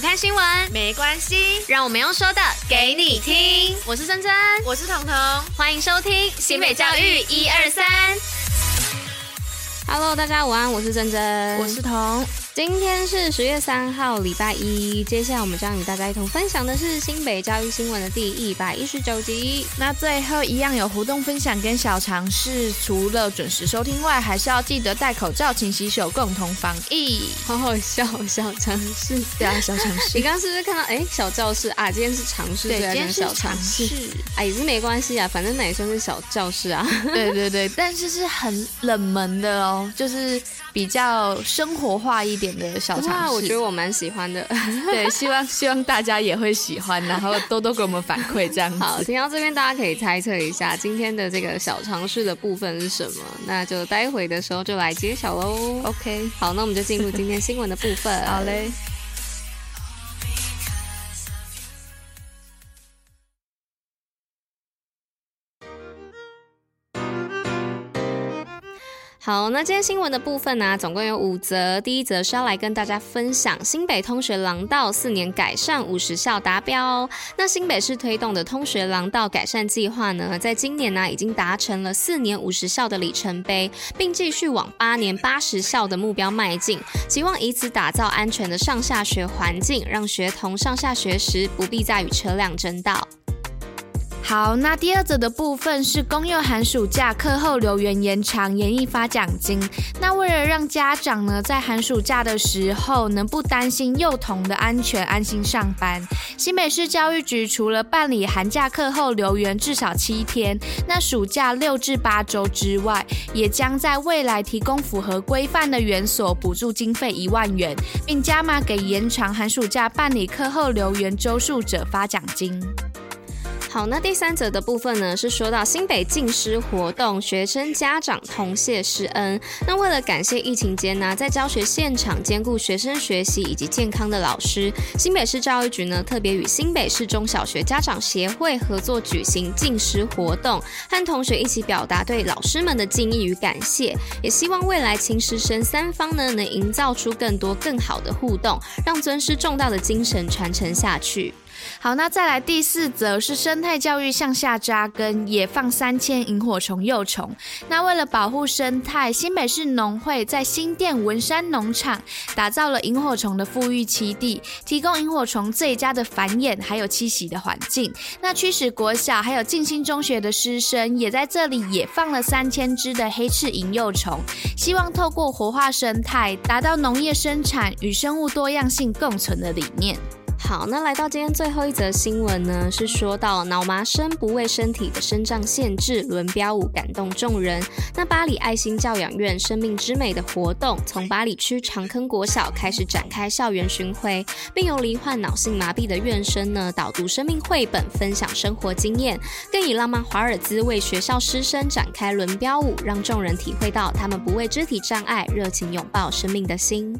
不看新闻没关系，让我们用说的给你听。我是珍珍，我是彤彤，欢迎收听新北教育一二三。Hello，大家午安，我是珍珍，我是彤。今天是十月三号，礼拜一。接下来我们将与大家一同分享的是新北教育新闻的第一百一十九集。那最后一样有活动分享跟小尝试，除了准时收听外，还是要记得戴口罩、勤洗手，共同防疫。好好笑，小尝试，对啊，小尝试。你刚刚是不是看到？哎，小教室啊，今天是尝试，对，今天是小尝试。哎，也是没关系啊，反正那也算是小教室啊。对对对，但是是很冷门的哦，就是比较生活化一点的小尝试，我觉得我蛮喜欢的。对，希望希望大家也会喜欢，然后多多给我们反馈，这样子。好，听到这边，大家可以猜测一下今天的这个小尝试的部分是什么？那就待会的时候就来揭晓喽。OK，好，那我们就进入今天新闻的部分。好嘞。好，那今天新闻的部分呢、啊，总共有五则。第一则是要来跟大家分享新北通学廊道四年改善五十校达标。那新北市推动的通学廊道改善计划呢，在今年呢已经达成了四年五十校的里程碑，并继续往八年八十校的目标迈进，希望以此打造安全的上下学环境，让学童上下学时不必再与车辆争道。好，那第二则的部分是公幼寒暑假课后留园延长，研议发奖金。那为了让家长呢在寒暑假的时候能不担心幼童的安全，安心上班，新北市教育局除了办理寒假课后留园至少七天，那暑假六至八周之外，也将在未来提供符合规范的园所补助经费一万元，并加码给延长寒暑假办理课后留园周数者发奖金。好，那第三则的部分呢，是说到新北敬师活动，学生家长同谢师恩。那为了感谢疫情间呢，在教学现场兼顾学生学习以及健康的老师，新北市教育局呢特别与新北市中小学家长协会合作举行敬师活动，和同学一起表达对老师们的敬意与感谢，也希望未来亲师生三方呢能营造出更多更好的互动，让尊师重道的精神传承下去。好，那再来第四则是生态教育向下扎根，也放三千萤火虫幼虫。那为了保护生态，新北市农会在新店文山农场打造了萤火虫的复育栖地，提供萤火虫最佳的繁衍还有栖息的环境。那驱使国小还有静心中学的师生也在这里也放了三千只的黑翅萤幼虫，希望透过活化生态，达到农业生产与生物多样性共存的理念。好，那来到今天最后一则新闻呢，是说到脑麻生不为身体的生长限制，轮标舞感动众人。那八里爱心教养院生命之美的活动，从八里区长坑国小开始展开校园巡回，并由罹患脑性麻痹的院生呢导读生命绘本，分享生活经验，更以浪漫华尔兹为学校师生展开轮标舞，让众人体会到他们不畏肢体障碍，热情拥抱生命的心。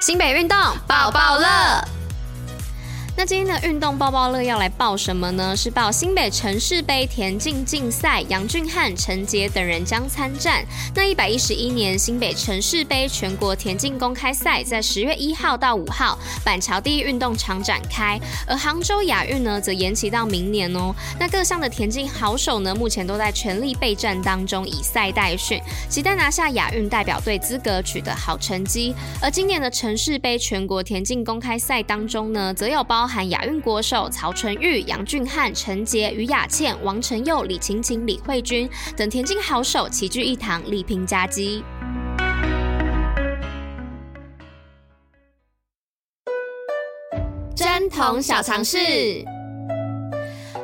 新北运动抱抱乐。那今天的运动报报乐要来报什么呢？是报新北城市杯田径竞赛，杨俊翰、陈杰等人将参战。那一百一十一年新北城市杯全国田径公开赛在十月一号到五号板桥第一运动场展开，而杭州亚运呢则延期到明年哦。那各项的田径好手呢目前都在全力备战当中，以赛代训，期待拿下亚运代表队资格，取得好成绩。而今年的城市杯全国田径公开赛当中呢，则有包含亚运国手曹纯玉、杨俊翰、陈杰、于雅倩、王晨佑、李晴晴、李慧君等田径好手齐聚一堂，力拼佳绩。贞童小常识。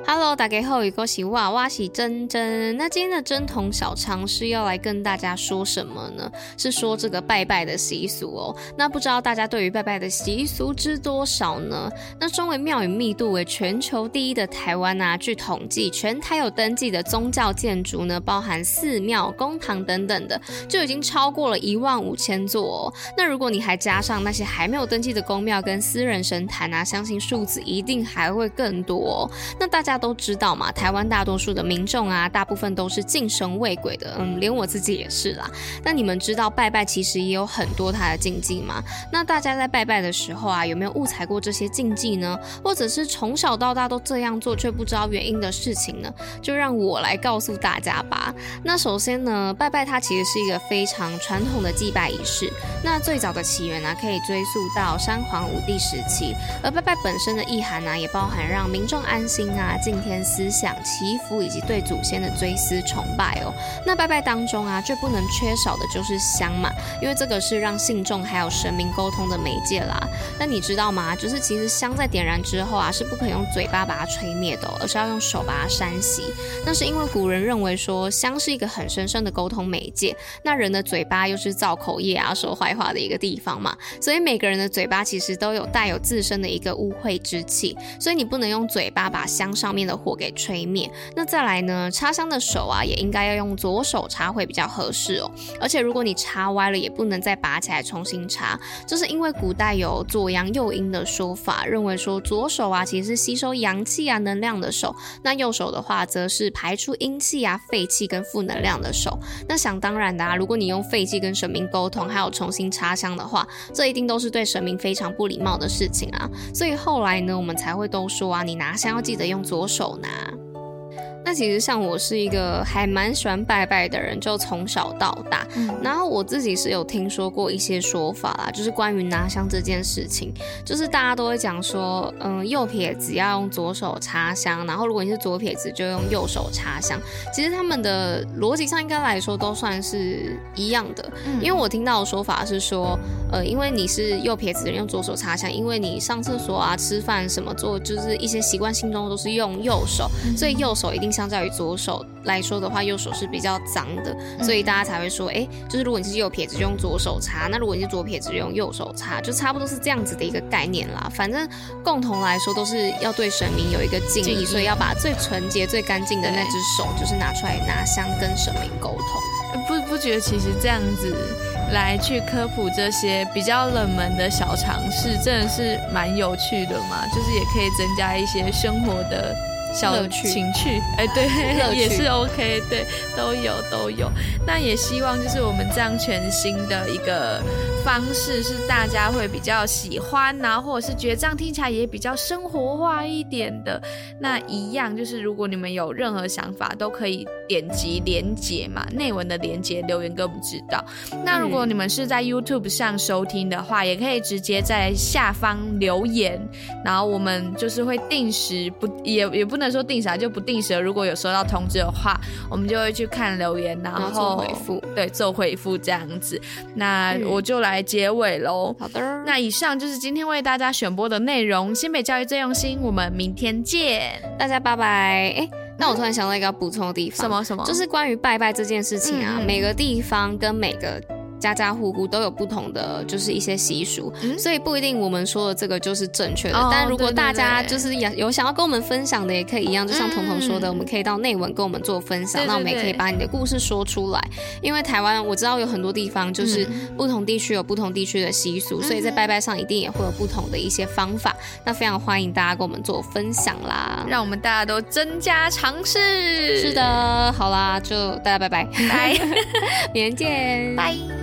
Hello，大家好，我是娃娃，是珍珍。那今天的贞童小常识要来跟大家说什么呢？是说这个拜拜的习俗哦。那不知道大家对于拜拜的习俗知多少呢？那身为庙宇密度为全球第一的台湾啊，据统计，全台有登记的宗教建筑呢，包含寺庙、公堂等等的，就已经超过了一万五千座哦。那如果你还加上那些还没有登记的宫庙跟私人神坛啊，相信数字一定还会更多哦。那大家。家都知道嘛，台湾大多数的民众啊，大部分都是敬神畏鬼的，嗯，连我自己也是啦。那你们知道拜拜其实也有很多它的禁忌吗？那大家在拜拜的时候啊，有没有误踩过这些禁忌呢？或者是从小到大都这样做却不知道原因的事情呢？就让我来告诉大家吧。那首先呢，拜拜它其实是一个非常传统的祭拜仪式。那最早的起源呢、啊，可以追溯到三皇五帝时期。而拜拜本身的意涵呢、啊，也包含让民众安心啊、敬天思想、祈福以及对祖先的追思崇拜哦。那拜拜当中啊，最不能缺少的就是香嘛，因为这个是让信众还有神明沟通的媒介啦。那你知道吗？就是其实香在点燃之后啊，是不可以用嘴巴把它吹灭的、而是要用手把它扇熄。那是因为古人认为说香是一个很神圣的沟通媒介，那人的嘴巴又是造口业啊、说坏话的一个地方嘛，所以每个人的嘴巴其实都有带有自身的一个污秽之气，所以你不能用嘴巴把香上面的火给吹灭。那再来呢，插香的手啊，也应该要用左手插会比较合适哦。而且如果你插歪了，也不能再拔起来重新插，就是因为古代有左阳右阴的说法，认为说左手啊其实是吸收阳气啊能量的手，那右手的话则是排出阴气啊废气跟负能量的手。那想当然的啊，如果你用废气跟神明沟通，还有重新插香的话，这一定都是对神明非常不礼貌的事情啊。所以后来呢，我们才会都说啊，你拿香要记得用左手拿。那其实像我是一个还蛮喜欢拜拜的人，就从小到大，嗯，然后我自己是有听说过一些说法啦，就是关于拿香这件事情，就是大家都会讲说，嗯，右撇子要用左手插香，然后如果你是左撇子就用右手插香。其实他们的逻辑上应该来说都算是一样的，嗯，因为我听到的说法是说，呃，因为你是右撇子的人用左手插香，因为你上厕所啊、吃饭什么做，就是一些习惯性中都是用右手，所以右手一定。相较于左手来说的话，右手是比较脏的，所以大家才会说，哎、欸，就是如果你是右撇子，就用左手擦；那如果你是左撇子，就用右手擦，就差不多是这样子的一个概念啦。反正共同来说，都是要对神明有一个敬意，所以要把最纯洁、最干净的那只手，就是拿出来拿香跟神明沟通。不不觉得其实这样子来去科普这些比较冷门的小常识，真的是蛮有趣的嘛？就是也可以增加一些生活的。小情趣，哎，对，也是 OK，对，都有都有。那也希望就是我们这样全新的一个方式，是大家会比较喜欢啊，或者是觉得这样听起来也比较生活化一点的。那一样就是，如果你们有任何想法，都可以点击连接嘛，内文的连接留言给我们知道。那如果你们是在 YouTube 上收听的话，也可以直接在下方留言，然后我们就是会定时不也也不能。说定啥就不定时，如果有收到通知的话，我们就会去看留言，然后，做回复，对，做回复这样子。那我就来结尾喽。好的，那以上就是今天为大家选播的内容。新北教育最用心，我们明天见，大家拜拜。哎，那我突然想到一个要补充的地方，什么什么？就是关于拜拜这件事情啊，嗯、每个地方跟每个。家家户户都有不同的，就是一些习俗，嗯，所以不一定我们说的这个就是正确的。哦，但如果大家就是有有想要跟我们分享的，也可以一样，就像彤彤说的，嗯，我们可以到内文跟我们做分享，对对对，那我们也可以把你的故事说出来。因为台湾我知道有很多地方就是不同地区有不同地区的习俗，嗯，所以在拜拜上一定也会有不同的一些方法。那非常欢迎大家跟我们做分享啦，让我们大家都增加尝试。是的，好啦，就大家拜拜，拜，明天见，拜。